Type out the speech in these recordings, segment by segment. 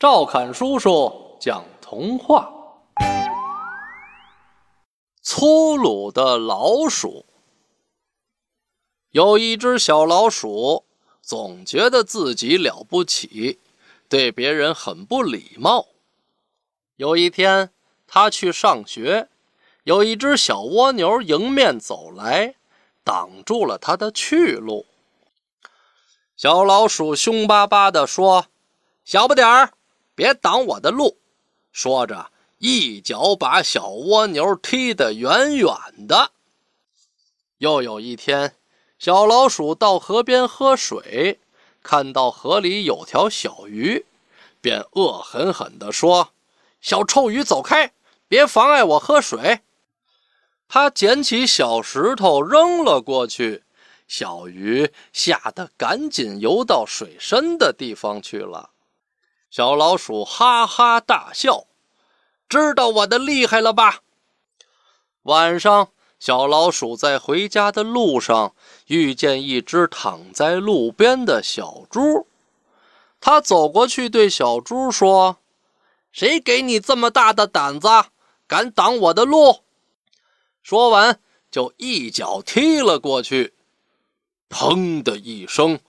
赵侃叔叔讲童话：粗鲁的老鼠。有一只小老鼠，总觉得自己了不起，对别人很不礼貌。有一天，他去上学，有一只小蜗牛迎面走来，挡住了他的去路。小老鼠凶巴巴地说：“小不点儿！”别挡我的路！说着，一脚把小蜗牛踢得远远的。又有一天，小老鼠到河边喝水，看到河里有条小鱼，便恶狠狠地说：“小臭鱼，走开！别妨碍我喝水！”他捡起小石头扔了过去，小鱼吓得赶紧游到水深的地方去了。小老鼠哈哈大笑，知道我的厉害了吧？晚上，小老鼠在回家的路上遇见一只躺在路边的小猪，它走过去对小猪说：“谁给你这么大的胆子，敢挡我的路？”说完，就一脚踢了过去，砰的一声，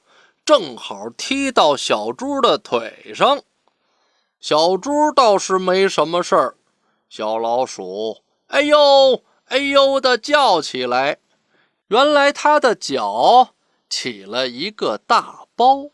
正好踢到小猪的腿上。小猪倒是没什么事儿，小老鼠“哎呦哎呦”的叫起来。原来它的脚起了一个大包。